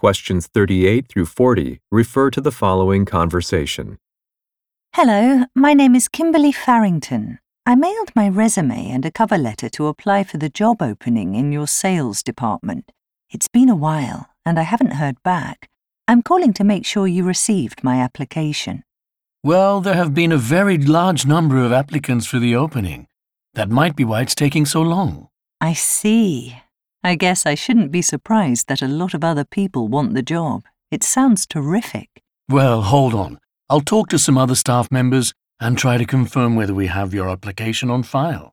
Questions 38 through 40 refer to the following conversation. Hello, my name is Kimberly Farrington. I mailed my resume and a cover letter to apply for the job opening in your sales department. It's been a while, and I haven't heard back. I'm calling to make sure you received my application. Well, there have been a very large number of applicants for the opening. That might be why it's taking so long. I see. I guess I shouldn't be surprised that a lot of other people want the job. It sounds terrific. Well, hold on. I'll talk to some other staff members and try to confirm whether we have your application on file.